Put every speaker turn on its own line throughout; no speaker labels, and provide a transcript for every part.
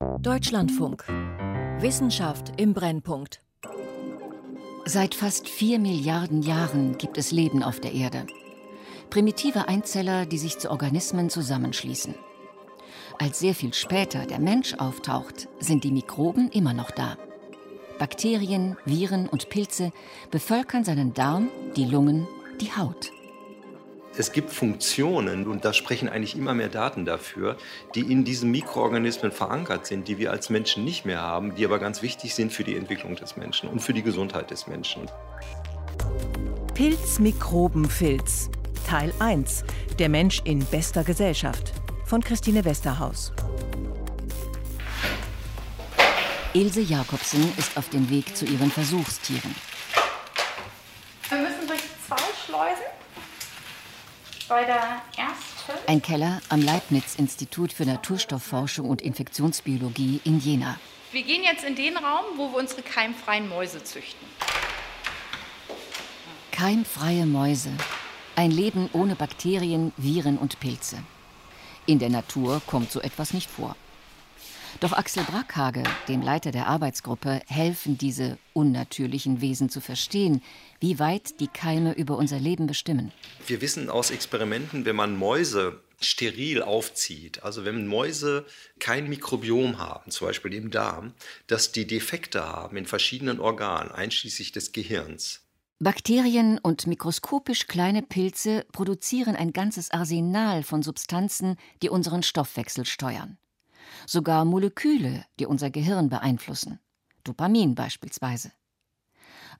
Deutschlandfunk. Wissenschaft im Brennpunkt.
Seit fast vier Milliarden Jahren gibt es Leben auf der Erde. Primitive Einzeller, die sich zu Organismen zusammenschließen. Als sehr viel später der Mensch auftaucht, sind die Mikroben immer noch da. Bakterien, Viren und Pilze bevölkern seinen Darm, die Lungen, die Haut.
Es gibt Funktionen, und da sprechen eigentlich immer mehr Daten dafür, die in diesen Mikroorganismen verankert sind, die wir als Menschen nicht mehr haben, die aber ganz wichtig sind für die Entwicklung des Menschen und für die Gesundheit des Menschen.
Pilz-Mikroben-Filz. Teil 1. Der Mensch in bester Gesellschaft. Von Christine Westerhaus.
Ilse Jakobsen ist auf dem Weg zu ihren Versuchstieren.
Wir müssen durch zwei Schleusen. Bei der ersten.
Ein Keller am Leibniz-Institut für Naturstoffforschung und Infektionsbiologie in Jena.
Wir gehen jetzt in den Raum, wo wir unsere keimfreien Mäuse züchten.
Keimfreie Mäuse. Ein Leben ohne Bakterien, Viren und Pilze. In der Natur kommt so etwas nicht vor. Doch Axel Brackhage, dem Leiter der Arbeitsgruppe, helfen diese unnatürlichen Wesen zu verstehen, wie weit die Keime über unser Leben bestimmen.
Wir wissen aus Experimenten, wenn man Mäuse steril aufzieht, also wenn Mäuse kein Mikrobiom haben, zum Beispiel im Darm, dass die Defekte haben in verschiedenen Organen, einschließlich des Gehirns.
Bakterien und mikroskopisch kleine Pilze produzieren ein ganzes Arsenal von Substanzen, die unseren Stoffwechsel steuern sogar Moleküle, die unser Gehirn beeinflussen, Dopamin beispielsweise.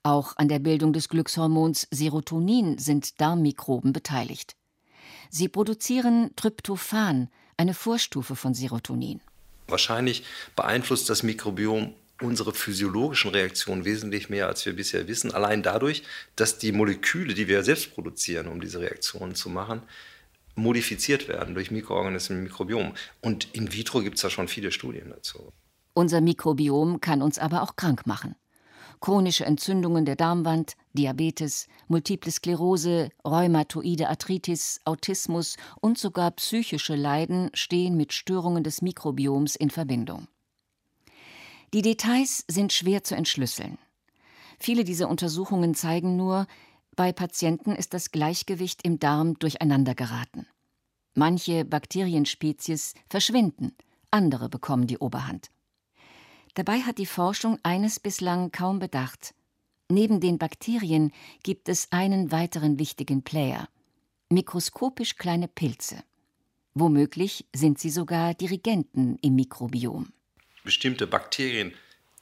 Auch an der Bildung des Glückshormons Serotonin sind Darmmikroben beteiligt. Sie produzieren Tryptophan, eine Vorstufe von Serotonin.
Wahrscheinlich beeinflusst das Mikrobiom unsere physiologischen Reaktionen wesentlich mehr, als wir bisher wissen. Allein dadurch, dass die Moleküle, die wir selbst produzieren, um diese Reaktionen zu machen, modifiziert werden durch Mikroorganismen im Mikrobiom. Und in vitro gibt es da schon viele Studien dazu.
Unser Mikrobiom kann uns aber auch krank machen. Chronische Entzündungen der Darmwand, Diabetes, Multiple Sklerose, rheumatoide Arthritis, Autismus und sogar psychische Leiden stehen mit Störungen des Mikrobioms in Verbindung. Die Details sind schwer zu entschlüsseln. Viele dieser Untersuchungen zeigen nur, bei Patienten ist das Gleichgewicht im Darm durcheinander geraten. Manche Bakterienspezies verschwinden, andere bekommen die Oberhand. Dabei hat die Forschung eines bislang kaum bedacht. Neben den Bakterien gibt es einen weiteren wichtigen Player mikroskopisch kleine Pilze. Womöglich sind sie sogar Dirigenten im Mikrobiom.
Bestimmte Bakterien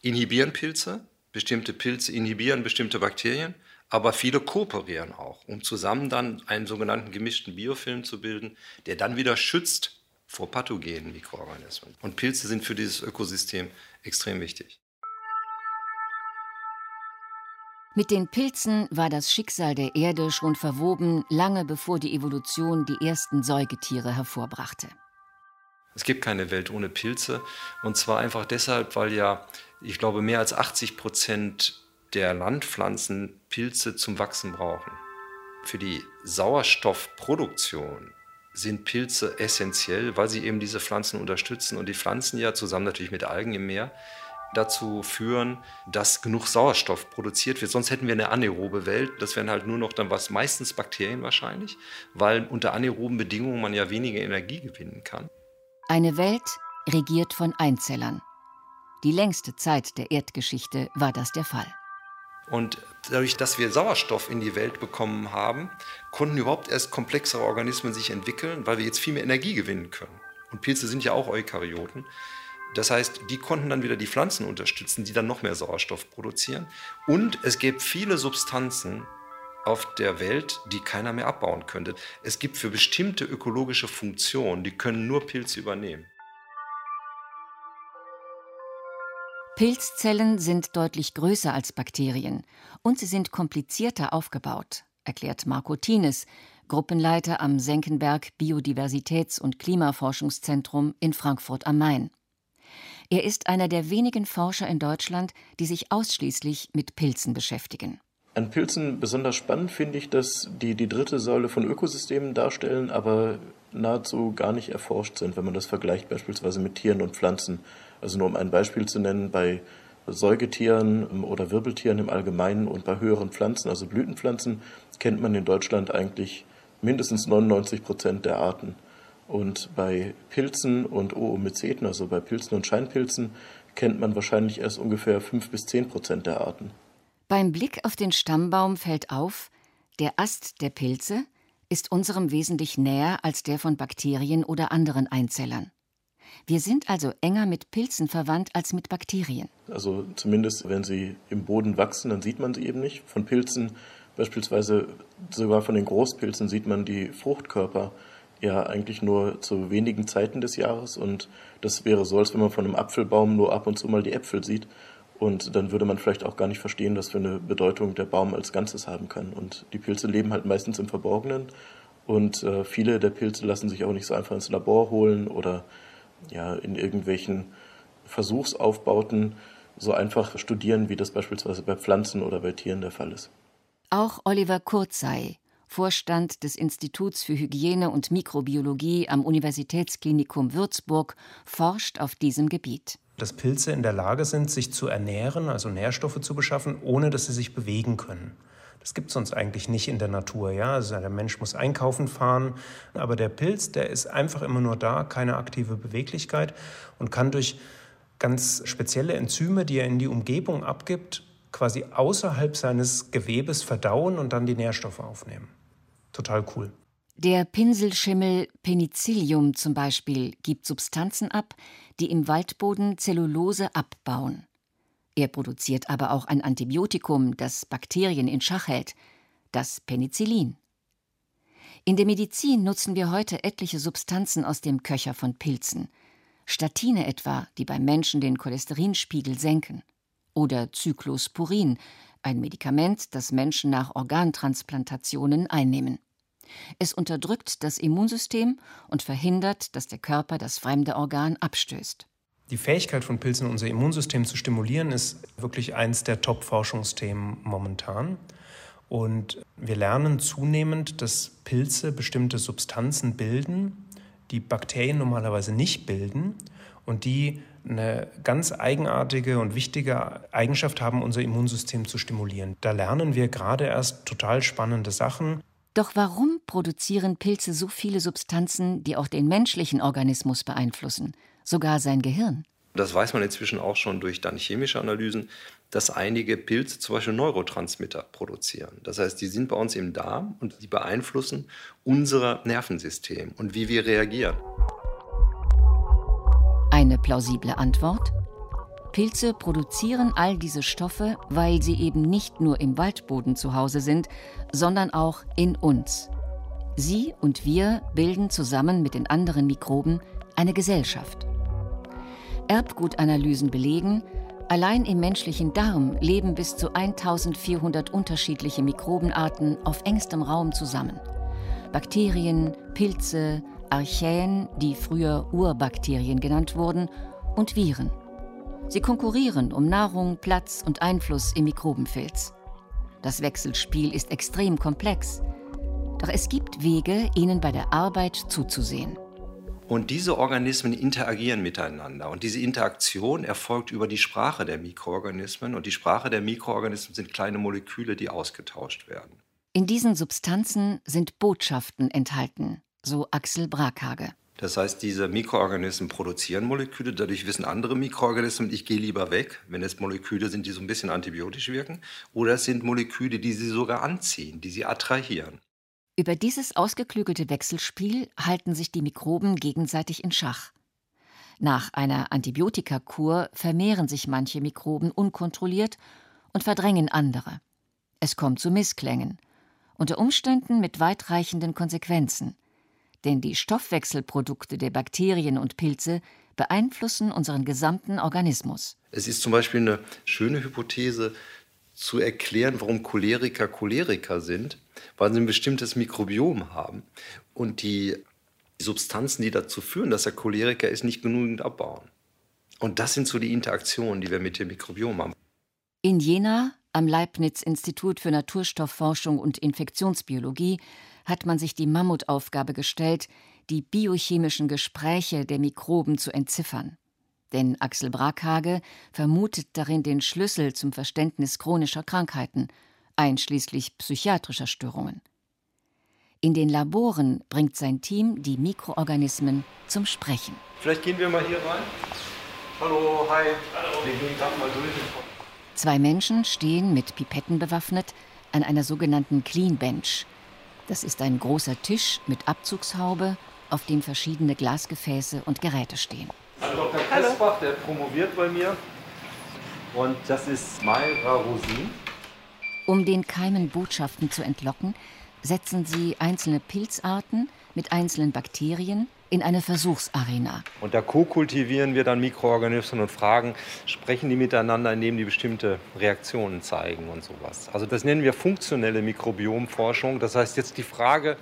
inhibieren Pilze, bestimmte Pilze inhibieren bestimmte Bakterien aber viele kooperieren auch, um zusammen dann einen sogenannten gemischten Biofilm zu bilden, der dann wieder schützt vor pathogenen Mikroorganismen. Und Pilze sind für dieses Ökosystem extrem wichtig.
Mit den Pilzen war das Schicksal der Erde schon verwoben, lange bevor die Evolution die ersten Säugetiere hervorbrachte.
Es gibt keine Welt ohne Pilze. Und zwar einfach deshalb, weil ja, ich glaube, mehr als 80 Prozent der Landpflanzen Pilze zum Wachsen brauchen. Für die Sauerstoffproduktion sind Pilze essentiell, weil sie eben diese Pflanzen unterstützen und die Pflanzen ja zusammen natürlich mit Algen im Meer dazu führen, dass genug Sauerstoff produziert wird. Sonst hätten wir eine anaerobe Welt. Das wären halt nur noch dann was, meistens Bakterien wahrscheinlich, weil unter anaeroben Bedingungen man ja weniger Energie gewinnen kann.
Eine Welt regiert von Einzellern. Die längste Zeit der Erdgeschichte war das der Fall.
Und dadurch, dass wir Sauerstoff in die Welt bekommen haben, konnten überhaupt erst komplexere Organismen sich entwickeln, weil wir jetzt viel mehr Energie gewinnen können. Und Pilze sind ja auch Eukaryoten. Das heißt, die konnten dann wieder die Pflanzen unterstützen, die dann noch mehr Sauerstoff produzieren. Und es gibt viele Substanzen auf der Welt, die keiner mehr abbauen könnte. Es gibt für bestimmte ökologische Funktionen, die können nur Pilze übernehmen.
Pilzzellen sind deutlich größer als Bakterien und sie sind komplizierter aufgebaut, erklärt Marco Tines, Gruppenleiter am Senckenberg Biodiversitäts- und Klimaforschungszentrum in Frankfurt am Main. Er ist einer der wenigen Forscher in Deutschland, die sich ausschließlich mit Pilzen beschäftigen.
An Pilzen besonders spannend finde ich, dass die die dritte Säule von Ökosystemen darstellen, aber nahezu gar nicht erforscht sind, wenn man das vergleicht beispielsweise mit Tieren und Pflanzen. Also nur um ein Beispiel zu nennen, bei Säugetieren oder Wirbeltieren im Allgemeinen und bei höheren Pflanzen, also Blütenpflanzen, kennt man in Deutschland eigentlich mindestens 99 Prozent der Arten. Und bei Pilzen und Oomyceten, also bei Pilzen und Scheinpilzen, kennt man wahrscheinlich erst ungefähr 5 bis 10 Prozent der Arten.
Beim Blick auf den Stammbaum fällt auf, der Ast der Pilze ist unserem wesentlich näher als der von Bakterien oder anderen Einzellern. Wir sind also enger mit Pilzen verwandt als mit Bakterien.
Also zumindest, wenn sie im Boden wachsen, dann sieht man sie eben nicht. Von Pilzen, beispielsweise sogar von den Großpilzen, sieht man die Fruchtkörper ja eigentlich nur zu wenigen Zeiten des Jahres. Und das wäre so, als wenn man von einem Apfelbaum nur ab und zu mal die Äpfel sieht. Und dann würde man vielleicht auch gar nicht verstehen, was für eine Bedeutung der Baum als Ganzes haben kann. Und die Pilze leben halt meistens im Verborgenen. Und äh, viele der Pilze lassen sich auch nicht so einfach ins Labor holen oder ja, in irgendwelchen Versuchsaufbauten so einfach studieren, wie das beispielsweise bei Pflanzen oder bei Tieren der Fall ist.
Auch Oliver Kurzei, Vorstand des Instituts für Hygiene und Mikrobiologie am Universitätsklinikum Würzburg, forscht auf diesem Gebiet.
Dass Pilze in der Lage sind, sich zu ernähren, also Nährstoffe zu beschaffen, ohne dass sie sich bewegen können. Das gibt es sonst eigentlich nicht in der Natur. Ja? Also der Mensch muss einkaufen fahren, aber der Pilz, der ist einfach immer nur da, keine aktive Beweglichkeit und kann durch ganz spezielle Enzyme, die er in die Umgebung abgibt, quasi außerhalb seines Gewebes verdauen und dann die Nährstoffe aufnehmen. Total cool.
Der Pinselschimmel Penicillium zum Beispiel gibt Substanzen ab, die im Waldboden Zellulose abbauen. Er produziert aber auch ein Antibiotikum, das Bakterien in Schach hält, das Penicillin. In der Medizin nutzen wir heute etliche Substanzen aus dem Köcher von Pilzen. Statine etwa, die beim Menschen den Cholesterinspiegel senken. Oder Cyclosporin, ein Medikament, das Menschen nach Organtransplantationen einnehmen. Es unterdrückt das Immunsystem und verhindert, dass der Körper das fremde Organ abstößt.
Die Fähigkeit von Pilzen, unser Immunsystem zu stimulieren, ist wirklich eins der Top-Forschungsthemen momentan. Und wir lernen zunehmend, dass Pilze bestimmte Substanzen bilden, die Bakterien normalerweise nicht bilden und die eine ganz eigenartige und wichtige Eigenschaft haben, unser Immunsystem zu stimulieren. Da lernen wir gerade erst total spannende Sachen.
Doch warum produzieren Pilze so viele Substanzen, die auch den menschlichen Organismus beeinflussen? Sogar sein Gehirn.
Das weiß man inzwischen auch schon durch dann chemische Analysen, dass einige Pilze zum Beispiel Neurotransmitter produzieren. Das heißt, die sind bei uns im Darm und die beeinflussen unser Nervensystem und wie wir reagieren.
Eine plausible Antwort? Pilze produzieren all diese Stoffe, weil sie eben nicht nur im Waldboden zu Hause sind, sondern auch in uns. Sie und wir bilden zusammen mit den anderen Mikroben eine Gesellschaft. Erbgutanalysen belegen, allein im menschlichen Darm leben bis zu 1400 unterschiedliche Mikrobenarten auf engstem Raum zusammen. Bakterien, Pilze, Archäen, die früher Urbakterien genannt wurden, und Viren. Sie konkurrieren um Nahrung, Platz und Einfluss im Mikrobenfilz. Das Wechselspiel ist extrem komplex, doch es gibt Wege, ihnen bei der Arbeit zuzusehen.
Und diese Organismen interagieren miteinander. Und diese Interaktion erfolgt über die Sprache der Mikroorganismen. Und die Sprache der Mikroorganismen sind kleine Moleküle, die ausgetauscht werden.
In diesen Substanzen sind Botschaften enthalten, so Axel Brackhage.
Das heißt, diese Mikroorganismen produzieren Moleküle, dadurch wissen andere Mikroorganismen, ich gehe lieber weg, wenn es Moleküle sind, die so ein bisschen antibiotisch wirken, oder es sind Moleküle, die sie sogar anziehen, die sie attrahieren.
Über dieses ausgeklügelte Wechselspiel halten sich die Mikroben gegenseitig in Schach. Nach einer Antibiotikakur vermehren sich manche Mikroben unkontrolliert und verdrängen andere. Es kommt zu Missklängen, unter Umständen mit weitreichenden Konsequenzen. Denn die Stoffwechselprodukte der Bakterien und Pilze beeinflussen unseren gesamten Organismus.
Es ist zum Beispiel eine schöne Hypothese zu erklären, warum Choleriker Choleriker sind weil sie ein bestimmtes Mikrobiom haben und die Substanzen, die dazu führen, dass er Choleriker ist, nicht genügend abbauen. Und das sind so die Interaktionen, die wir mit dem Mikrobiom haben.
In Jena, am Leibniz-Institut für Naturstoffforschung und Infektionsbiologie, hat man sich die Mammutaufgabe gestellt, die biochemischen Gespräche der Mikroben zu entziffern. Denn Axel Brackhage vermutet darin den Schlüssel zum Verständnis chronischer Krankheiten, einschließlich psychiatrischer Störungen. In den Laboren bringt sein Team die Mikroorganismen zum Sprechen.
Vielleicht gehen wir mal hier rein. Hallo, hi. Hallo. Wir gehen gerade mal durch.
Zwei Menschen stehen mit Pipetten bewaffnet an einer sogenannten Clean Bench. Das ist ein großer Tisch mit Abzugshaube, auf dem verschiedene Glasgefäße und Geräte stehen.
Also Dr. Kressbach, der promoviert bei mir. Und das ist Mayra Rosin.
Um den Keimen Botschaften zu entlocken, setzen sie einzelne Pilzarten mit einzelnen Bakterien in eine Versuchsarena.
Und da co-kultivieren wir dann Mikroorganismen und fragen, sprechen die miteinander, indem die bestimmte Reaktionen zeigen und sowas. Also das nennen wir funktionelle Mikrobiomforschung. Das heißt jetzt die Frage,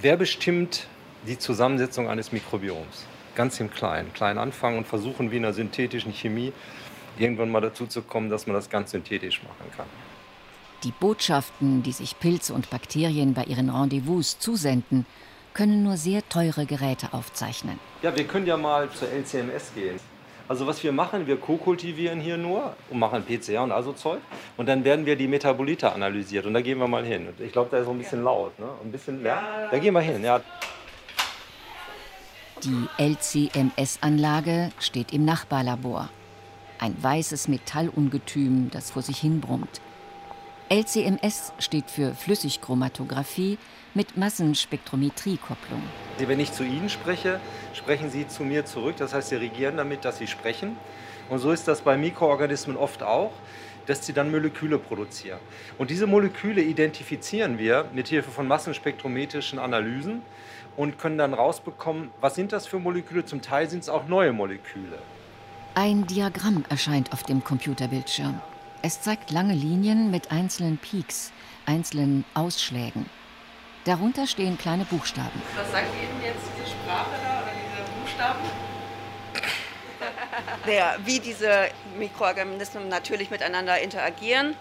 wer bestimmt die Zusammensetzung eines Mikrobioms? Ganz im Kleinen. Klein anfangen und versuchen wie in der synthetischen Chemie irgendwann mal dazu zu kommen, dass man das ganz synthetisch machen kann.
Die Botschaften, die sich Pilze und Bakterien bei ihren Rendezvous zusenden, können nur sehr teure Geräte aufzeichnen.
Ja, wir können ja mal zur LCMS gehen. Also was wir machen, wir co-kultivieren hier nur und machen PCR und also Zeug. Und dann werden wir die Metabolite analysiert. Und da gehen wir mal hin. Ich glaube, da ist so ein bisschen laut, ne? ein bisschen Lärm. Da gehen wir hin, ja.
Die LCMS-Anlage steht im Nachbarlabor. Ein weißes Metallungetüm, das vor sich hin brummt. LCMS steht für Flüssigchromatographie mit Massenspektrometriekopplung.
Wenn ich zu Ihnen spreche, sprechen Sie zu mir zurück. Das heißt, Sie regieren damit, dass Sie sprechen. Und so ist das bei Mikroorganismen oft auch, dass sie dann Moleküle produzieren. Und diese Moleküle identifizieren wir mit Hilfe von massenspektrometrischen Analysen und können dann rausbekommen, was sind das für Moleküle. Zum Teil sind es auch neue Moleküle.
Ein Diagramm erscheint auf dem Computerbildschirm. Es zeigt lange Linien mit einzelnen Peaks, einzelnen Ausschlägen. Darunter stehen kleine Buchstaben.
Was sagt Ihnen jetzt diese Sprache da oder diese Buchstaben?
Naja, wie diese Mikroorganismen natürlich miteinander interagieren.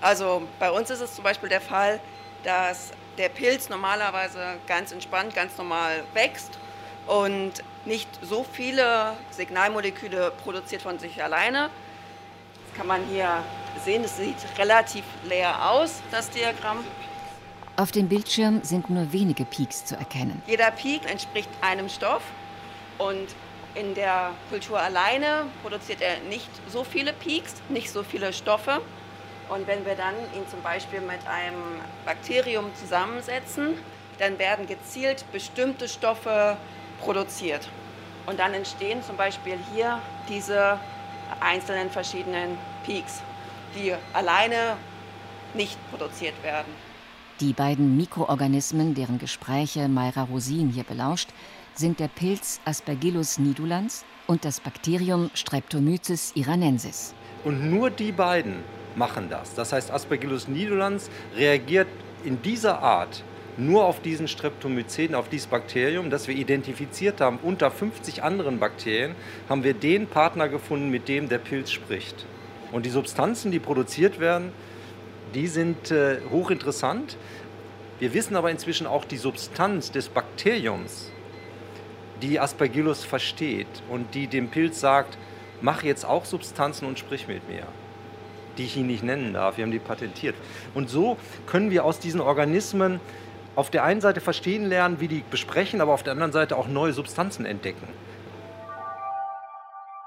Also bei uns ist es zum Beispiel der Fall, dass der Pilz normalerweise ganz entspannt, ganz normal wächst und nicht so viele Signalmoleküle produziert von sich alleine, kann man hier sehen, es sieht relativ leer aus, das Diagramm.
Auf dem Bildschirm sind nur wenige Peaks zu erkennen.
Jeder Peak entspricht einem Stoff und in der Kultur alleine produziert er nicht so viele Peaks, nicht so viele Stoffe. Und wenn wir dann ihn zum Beispiel mit einem Bakterium zusammensetzen, dann werden gezielt bestimmte Stoffe produziert. Und dann entstehen zum Beispiel hier diese einzelnen verschiedenen Peaks, die alleine nicht produziert werden.
Die beiden Mikroorganismen, deren Gespräche Mayra Rosin hier belauscht, sind der Pilz Aspergillus nidulans und das Bakterium Streptomyces iranensis.
Und nur die beiden machen das. Das heißt, Aspergillus nidulans reagiert in dieser Art nur auf diesen Streptomyceten, auf dieses Bakterium, das wir identifiziert haben, unter 50 anderen Bakterien, haben wir den Partner gefunden, mit dem der Pilz spricht. Und die Substanzen, die produziert werden, die sind äh, hochinteressant. Wir wissen aber inzwischen auch die Substanz des Bakteriums, die Aspergillus versteht und die dem Pilz sagt, mach jetzt auch Substanzen und sprich mit mir die ich Ihnen nicht nennen darf. Wir haben die patentiert. Und so können wir aus diesen Organismen auf der einen Seite verstehen lernen, wie die besprechen, aber auf der anderen Seite auch neue Substanzen entdecken.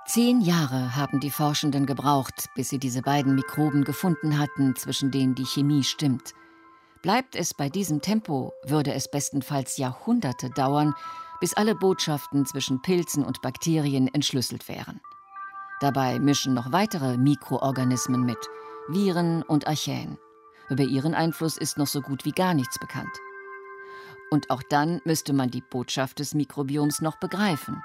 Zehn Jahre haben die Forschenden gebraucht, bis sie diese beiden Mikroben gefunden hatten, zwischen denen die Chemie stimmt. Bleibt es bei diesem Tempo, würde es bestenfalls Jahrhunderte dauern, bis alle Botschaften zwischen Pilzen und Bakterien entschlüsselt wären. Dabei mischen noch weitere Mikroorganismen mit, Viren und Archäen. Über ihren Einfluss ist noch so gut wie gar nichts bekannt. Und auch dann müsste man die Botschaft des Mikrobioms noch begreifen.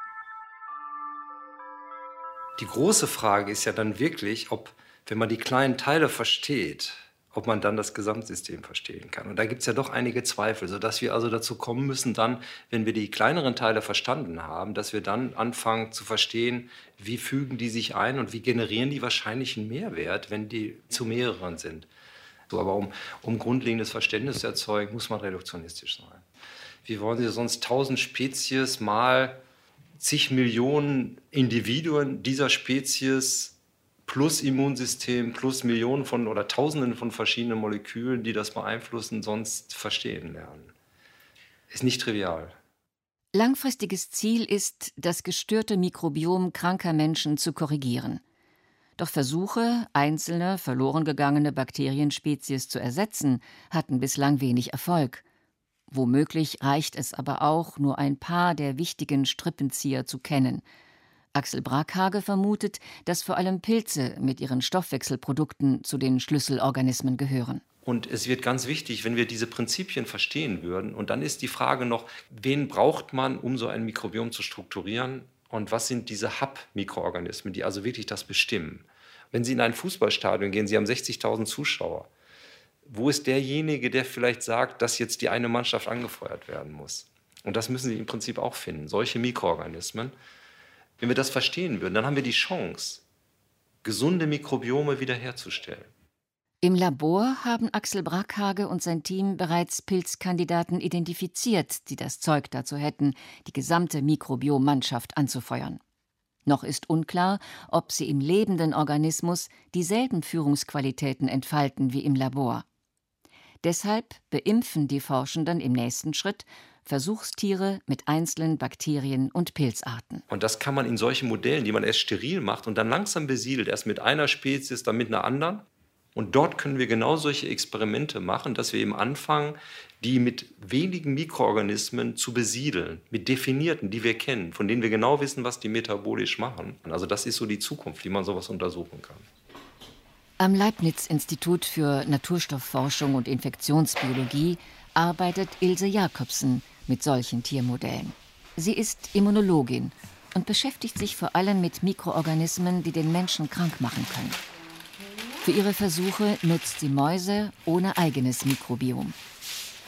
Die große Frage ist ja dann wirklich, ob, wenn man die kleinen Teile versteht, ob man dann das Gesamtsystem verstehen kann. Und da gibt es ja doch einige Zweifel, sodass wir also dazu kommen müssen, dann, wenn wir die kleineren Teile verstanden haben, dass wir dann anfangen zu verstehen, wie fügen die sich ein und wie generieren die wahrscheinlich einen Mehrwert, wenn die zu mehreren sind. So, aber um, um grundlegendes Verständnis zu erzeugen, muss man reduktionistisch sein. Wie wollen Sie sonst tausend Spezies mal zig Millionen Individuen dieser Spezies plus Immunsystem, plus Millionen von oder Tausenden von verschiedenen Molekülen, die das beeinflussen, sonst verstehen lernen. Ist nicht trivial.
Langfristiges Ziel ist, das gestörte Mikrobiom kranker Menschen zu korrigieren. Doch Versuche, einzelne verloren gegangene Bakterienspezies zu ersetzen, hatten bislang wenig Erfolg. Womöglich reicht es aber auch, nur ein paar der wichtigen Strippenzieher zu kennen. Axel Brackhage vermutet, dass vor allem Pilze mit ihren Stoffwechselprodukten zu den Schlüsselorganismen gehören.
Und es wird ganz wichtig, wenn wir diese Prinzipien verstehen würden. Und dann ist die Frage noch, wen braucht man, um so ein Mikrobiom zu strukturieren? Und was sind diese Hub-Mikroorganismen, die also wirklich das bestimmen? Wenn Sie in ein Fußballstadion gehen, Sie haben 60.000 Zuschauer. Wo ist derjenige, der vielleicht sagt, dass jetzt die eine Mannschaft angefeuert werden muss? Und das müssen Sie im Prinzip auch finden, solche Mikroorganismen. Wenn wir das verstehen würden, dann haben wir die Chance, gesunde Mikrobiome wiederherzustellen.
Im Labor haben Axel Brackhage und sein Team bereits Pilzkandidaten identifiziert, die das Zeug dazu hätten, die gesamte Mikrobiommannschaft anzufeuern. Noch ist unklar, ob sie im lebenden Organismus dieselben Führungsqualitäten entfalten wie im Labor. Deshalb beimpfen die Forschenden im nächsten Schritt Versuchstiere mit einzelnen Bakterien und Pilzarten.
Und das kann man in solchen Modellen, die man erst steril macht und dann langsam besiedelt, erst mit einer Spezies, dann mit einer anderen, und dort können wir genau solche Experimente machen, dass wir eben anfangen, die mit wenigen Mikroorganismen zu besiedeln, mit definierten, die wir kennen, von denen wir genau wissen, was die metabolisch machen. Also das ist so die Zukunft, wie man sowas untersuchen kann.
Am Leibniz-Institut für Naturstoffforschung und Infektionsbiologie arbeitet Ilse Jakobsen mit solchen Tiermodellen. Sie ist Immunologin und beschäftigt sich vor allem mit Mikroorganismen, die den Menschen krank machen können. Für ihre Versuche nutzt sie Mäuse ohne eigenes Mikrobiom.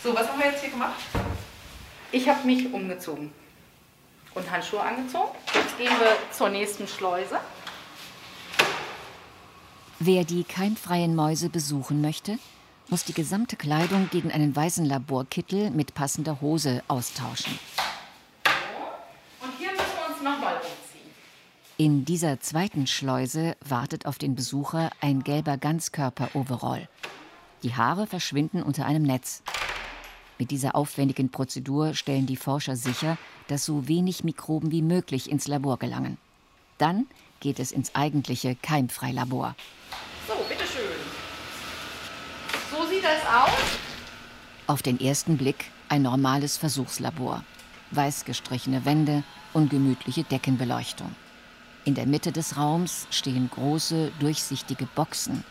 So, was haben wir jetzt hier gemacht? Ich habe mich umgezogen und Handschuhe angezogen. Jetzt gehen wir zur nächsten Schleuse.
Wer die keimfreien Mäuse besuchen möchte, muss die gesamte Kleidung gegen einen weißen Laborkittel mit passender Hose austauschen.
Und hier müssen wir uns nochmal umziehen.
In dieser zweiten Schleuse wartet auf den Besucher ein gelber Ganzkörper-Overall. Die Haare verschwinden unter einem Netz. Mit dieser aufwendigen Prozedur stellen die Forscher sicher, dass so wenig Mikroben wie möglich ins Labor gelangen. Dann geht es ins eigentliche Keimfreilabor.
So, bitteschön. So sieht das aus.
Auf den ersten Blick ein normales Versuchslabor. Weiß gestrichene Wände, ungemütliche Deckenbeleuchtung. In der Mitte des Raums stehen große, durchsichtige Boxen.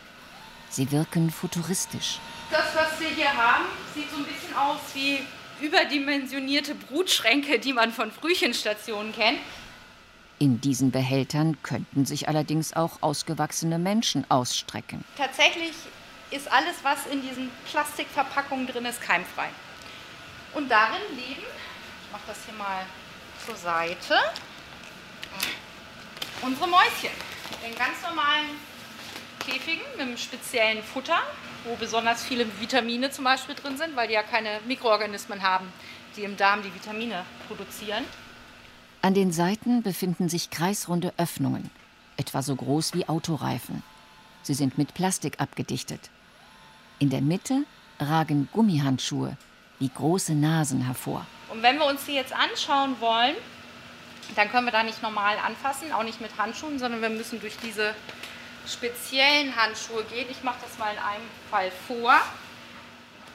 Sie wirken futuristisch.
Das, was wir hier haben, sieht so ein bisschen aus wie überdimensionierte Brutschränke, die man von Frühchenstationen kennt.
In diesen Behältern könnten sich allerdings auch ausgewachsene Menschen ausstrecken.
Tatsächlich ist alles, was in diesen Plastikverpackungen drin ist, keimfrei. Und darin leben, ich mache das hier mal zur Seite, unsere Mäuschen. In ganz normalen Käfigen mit einem speziellen Futter, wo besonders viele Vitamine zum Beispiel drin sind, weil die ja keine Mikroorganismen haben, die im Darm die Vitamine produzieren.
An den Seiten befinden sich kreisrunde Öffnungen, etwa so groß wie Autoreifen. Sie sind mit Plastik abgedichtet. In der Mitte ragen Gummihandschuhe wie große Nasen hervor.
Und wenn wir uns die jetzt anschauen wollen, dann können wir da nicht normal anfassen, auch nicht mit Handschuhen, sondern wir müssen durch diese speziellen Handschuhe gehen. Ich mache das mal in einem Fall vor.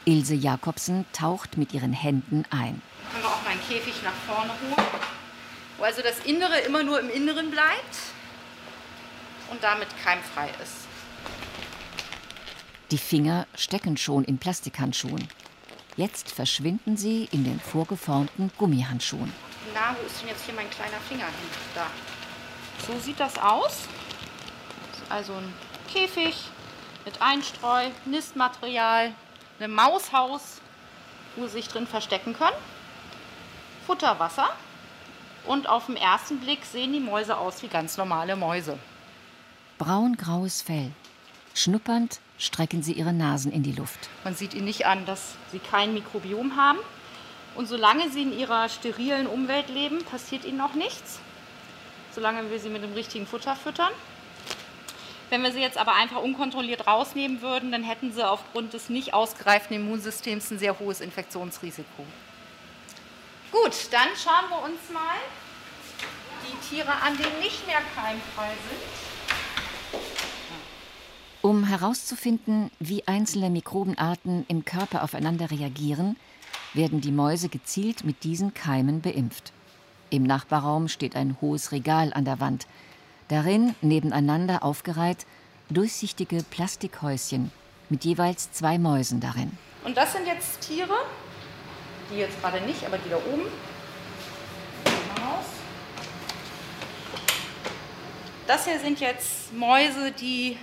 Ilse Jakobsen taucht mit ihren Händen ein.
Können wir auch meinen Käfig nach vorne holen, wo also das Innere immer nur im Inneren bleibt und damit keimfrei ist.
Die Finger stecken schon in Plastikhandschuhen. Jetzt verschwinden sie in den vorgeformten Gummihandschuhen.
Na, wo ist denn jetzt hier mein kleiner Finger hin? Da. So sieht das aus. Das ist also ein Käfig mit Einstreu, Nistmaterial, einem Maushaus, wo sie sich drin verstecken können. Futterwasser. Und auf den ersten Blick sehen die Mäuse aus wie ganz normale Mäuse.
Braungraues Fell. Schnuppernd strecken sie ihre Nasen in die Luft.
Man sieht ihnen nicht an, dass sie kein Mikrobiom haben. Und solange sie in ihrer sterilen Umwelt leben, passiert ihnen noch nichts. solange wir sie mit dem richtigen Futter füttern. Wenn wir sie jetzt aber einfach unkontrolliert rausnehmen würden, dann hätten sie aufgrund des nicht ausgereiften Immunsystems ein sehr hohes Infektionsrisiko. Gut, dann schauen wir uns mal die Tiere an, die nicht mehr keimfrei sind.
Um herauszufinden, wie einzelne Mikrobenarten im Körper aufeinander reagieren, werden die Mäuse gezielt mit diesen Keimen beimpft. Im Nachbarraum steht ein hohes Regal an der Wand. Darin, nebeneinander aufgereiht, durchsichtige Plastikhäuschen mit jeweils zwei Mäusen darin.
Und das sind jetzt Tiere, die jetzt gerade nicht, aber die da oben. Das hier sind jetzt Mäuse, die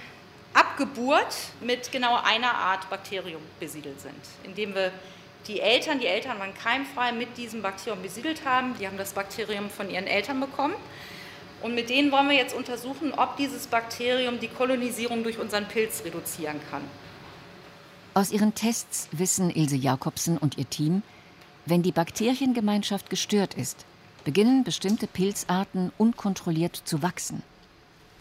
ab Geburt mit genau einer Art Bakterium besiedelt sind, indem wir die Eltern, die Eltern waren keimfrei, mit diesem Bakterium besiedelt haben. Die haben das Bakterium von ihren Eltern bekommen. Und mit denen wollen wir jetzt untersuchen, ob dieses Bakterium die Kolonisierung durch unseren Pilz reduzieren kann.
Aus ihren Tests wissen Ilse Jakobsen und ihr Team, wenn die Bakteriengemeinschaft gestört ist, beginnen bestimmte Pilzarten unkontrolliert zu wachsen.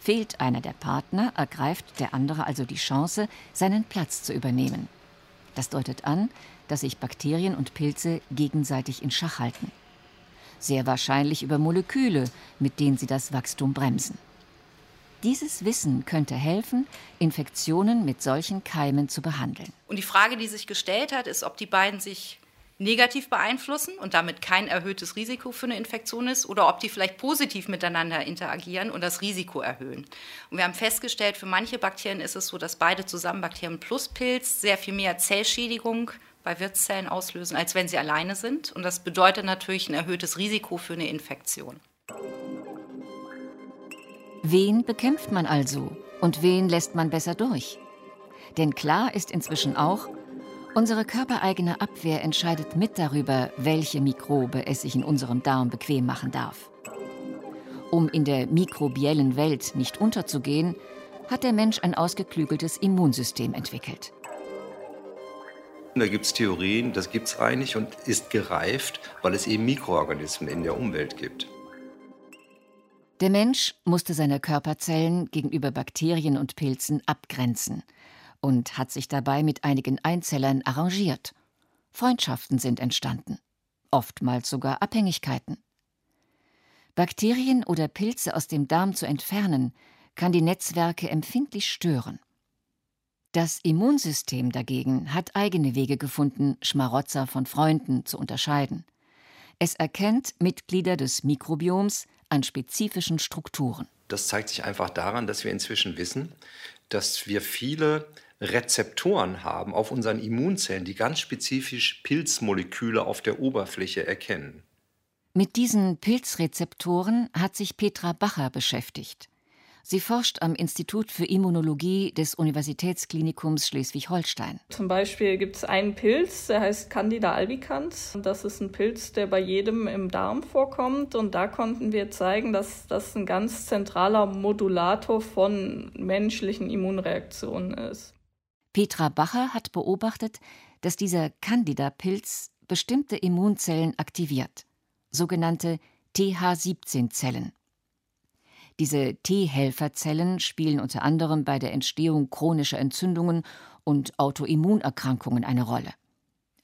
Fehlt einer der Partner, ergreift der andere also die Chance, seinen Platz zu übernehmen. Das deutet an, dass sich Bakterien und Pilze gegenseitig in Schach halten. Sehr wahrscheinlich über Moleküle, mit denen sie das Wachstum bremsen. Dieses Wissen könnte helfen, Infektionen mit solchen Keimen zu behandeln.
Und die Frage, die sich gestellt hat, ist, ob die beiden sich negativ beeinflussen und damit kein erhöhtes Risiko für eine Infektion ist oder ob die vielleicht positiv miteinander interagieren und das Risiko erhöhen. Und wir haben festgestellt, für manche Bakterien ist es so, dass beide zusammen Bakterien plus Pilz sehr viel mehr Zellschädigung bei Wirtszellen auslösen, als wenn sie alleine sind. Und das bedeutet natürlich ein erhöhtes Risiko für eine Infektion.
Wen bekämpft man also und wen lässt man besser durch? Denn klar ist inzwischen auch, unsere körpereigene Abwehr entscheidet mit darüber, welche Mikrobe es sich in unserem Darm bequem machen darf. Um in der mikrobiellen Welt nicht unterzugehen, hat der Mensch ein ausgeklügeltes Immunsystem entwickelt.
Da gibt es Theorien, das gibt es eigentlich und ist gereift, weil es eben Mikroorganismen in der Umwelt gibt.
Der Mensch musste seine Körperzellen gegenüber Bakterien und Pilzen abgrenzen und hat sich dabei mit einigen Einzellern arrangiert. Freundschaften sind entstanden, oftmals sogar Abhängigkeiten. Bakterien oder Pilze aus dem Darm zu entfernen, kann die Netzwerke empfindlich stören. Das Immunsystem dagegen hat eigene Wege gefunden, Schmarotzer von Freunden zu unterscheiden. Es erkennt Mitglieder des Mikrobioms an spezifischen Strukturen.
Das zeigt sich einfach daran, dass wir inzwischen wissen, dass wir viele Rezeptoren haben auf unseren Immunzellen, die ganz spezifisch Pilzmoleküle auf der Oberfläche erkennen.
Mit diesen Pilzrezeptoren hat sich Petra Bacher beschäftigt. Sie forscht am Institut für Immunologie des Universitätsklinikums Schleswig-Holstein.
Zum Beispiel gibt es einen Pilz, der heißt Candida albicans. Das ist ein Pilz, der bei jedem im Darm vorkommt. Und da konnten wir zeigen, dass das ein ganz zentraler Modulator von menschlichen Immunreaktionen ist.
Petra Bacher hat beobachtet, dass dieser Candida-Pilz bestimmte Immunzellen aktiviert, sogenannte TH17-Zellen. Diese T-Helferzellen spielen unter anderem bei der Entstehung chronischer Entzündungen und Autoimmunerkrankungen eine Rolle.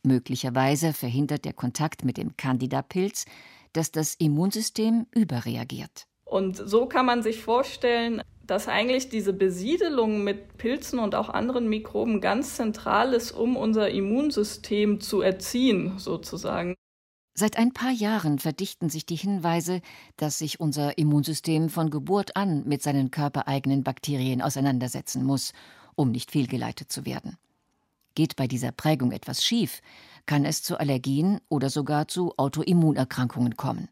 Möglicherweise verhindert der Kontakt mit dem Candida-Pilz, dass das Immunsystem überreagiert.
Und so kann man sich vorstellen, dass eigentlich diese Besiedelung mit Pilzen und auch anderen Mikroben ganz zentral ist, um unser Immunsystem zu erziehen, sozusagen.
Seit ein paar Jahren verdichten sich die Hinweise, dass sich unser Immunsystem von Geburt an mit seinen körpereigenen Bakterien auseinandersetzen muss, um nicht fehlgeleitet zu werden. Geht bei dieser Prägung etwas schief, kann es zu Allergien oder sogar zu Autoimmunerkrankungen kommen.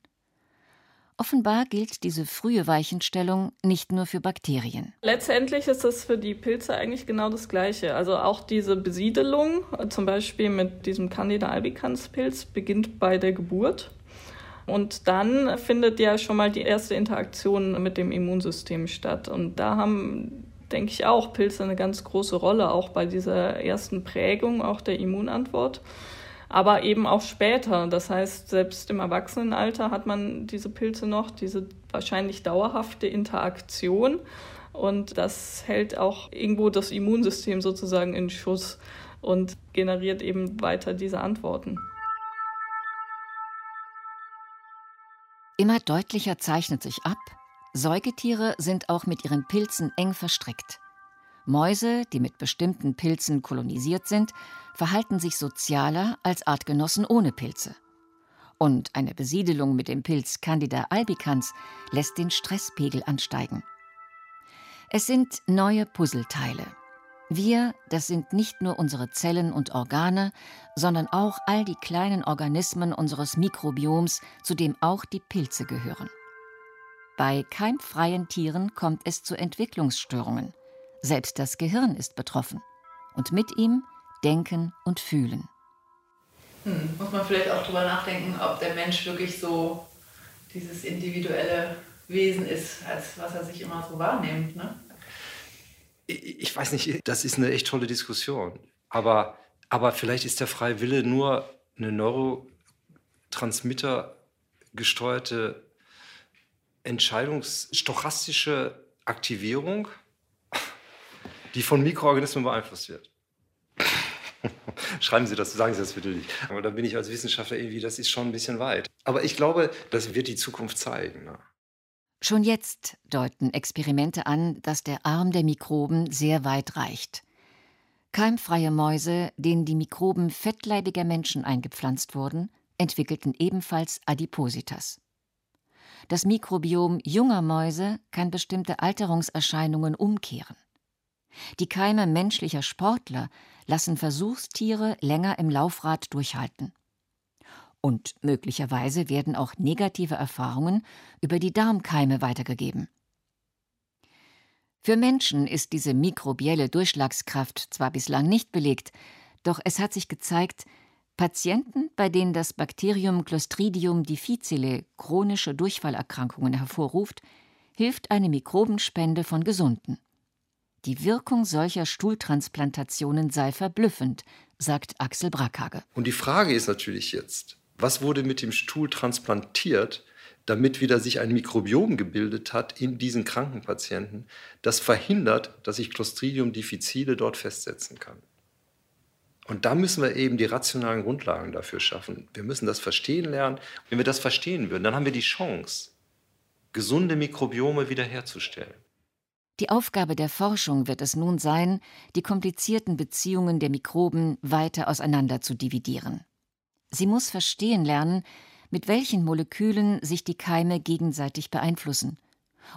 Offenbar gilt diese frühe Weichenstellung nicht nur für Bakterien.
Letztendlich ist es für die Pilze eigentlich genau das Gleiche. Also auch diese Besiedelung, zum Beispiel mit diesem Candida albicans Pilz, beginnt bei der Geburt. Und dann findet ja schon mal die erste Interaktion mit dem Immunsystem statt. Und da haben, denke ich, auch Pilze eine ganz große Rolle, auch bei dieser ersten Prägung, auch der Immunantwort. Aber eben auch später. Das heißt, selbst im Erwachsenenalter hat man diese Pilze noch, diese wahrscheinlich dauerhafte Interaktion. Und das hält auch irgendwo das Immunsystem sozusagen in Schuss und generiert eben weiter diese Antworten.
Immer deutlicher zeichnet sich ab, Säugetiere sind auch mit ihren Pilzen eng verstrickt. Mäuse, die mit bestimmten Pilzen kolonisiert sind, verhalten sich sozialer als Artgenossen ohne Pilze. Und eine Besiedelung mit dem Pilz Candida albicans lässt den Stresspegel ansteigen. Es sind neue Puzzleteile. Wir, das sind nicht nur unsere Zellen und Organe, sondern auch all die kleinen Organismen unseres Mikrobioms, zu dem auch die Pilze gehören. Bei keimfreien Tieren kommt es zu Entwicklungsstörungen. Selbst das Gehirn ist betroffen. Und mit ihm Denken und Fühlen.
Hm, muss man vielleicht auch darüber nachdenken, ob der Mensch wirklich so dieses individuelle Wesen ist, als was er sich immer so wahrnimmt. Ne?
Ich weiß nicht, das ist eine echt tolle Diskussion. Aber, aber vielleicht ist der freie Wille nur eine Neurotransmitter gesteuerte entscheidungsstochastische Aktivierung, die von Mikroorganismen beeinflusst wird. Schreiben Sie das, sagen Sie das bitte nicht. Aber da bin ich als Wissenschaftler irgendwie, das ist schon ein bisschen weit. Aber ich glaube, das wird die Zukunft zeigen. Ne?
Schon jetzt deuten Experimente an, dass der Arm der Mikroben sehr weit reicht. Keimfreie Mäuse, denen die Mikroben fettleibiger Menschen eingepflanzt wurden, entwickelten ebenfalls Adipositas. Das Mikrobiom junger Mäuse kann bestimmte Alterungserscheinungen umkehren. Die Keime menschlicher Sportler lassen Versuchstiere länger im Laufrad durchhalten. Und möglicherweise werden auch negative Erfahrungen über die Darmkeime weitergegeben. Für Menschen ist diese mikrobielle Durchschlagskraft zwar bislang nicht belegt, doch es hat sich gezeigt, Patienten, bei denen das Bakterium Clostridium difficile chronische Durchfallerkrankungen hervorruft, hilft eine Mikrobenspende von Gesunden. Die Wirkung solcher Stuhltransplantationen sei verblüffend, sagt Axel Brackhage.
Und die Frage ist natürlich jetzt, was wurde mit dem Stuhl transplantiert, damit wieder sich ein Mikrobiom gebildet hat in diesen kranken Patienten, das verhindert, dass sich Clostridium difficile dort festsetzen kann. Und da müssen wir eben die rationalen Grundlagen dafür schaffen. Wir müssen das verstehen lernen. Wenn wir das verstehen würden, dann haben wir die Chance, gesunde Mikrobiome wiederherzustellen.
Die Aufgabe der Forschung wird es nun sein, die komplizierten Beziehungen der Mikroben weiter auseinander zu dividieren. Sie muss verstehen lernen, mit welchen Molekülen sich die Keime gegenseitig beeinflussen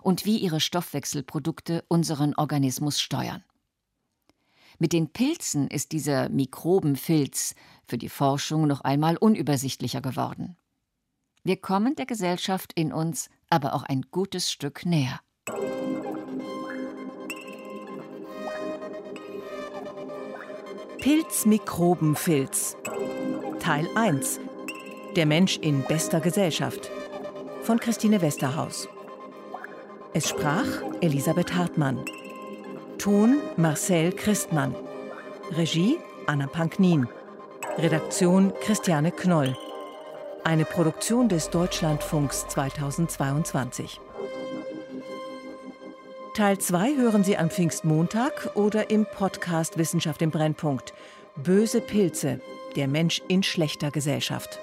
und wie ihre Stoffwechselprodukte unseren Organismus steuern. Mit den Pilzen ist dieser Mikrobenfilz für die Forschung noch einmal unübersichtlicher geworden. Wir kommen der Gesellschaft in uns aber auch ein gutes Stück näher.
Pilzmikrobenfilz. Teil 1. Der Mensch in bester Gesellschaft. Von Christine Westerhaus. Es sprach Elisabeth Hartmann. Ton Marcel Christmann. Regie Anna Panknin. Redaktion Christiane Knoll. Eine Produktion des Deutschlandfunks 2022. Teil 2 hören Sie am Pfingstmontag oder im Podcast Wissenschaft im Brennpunkt. Böse Pilze, der Mensch in schlechter Gesellschaft.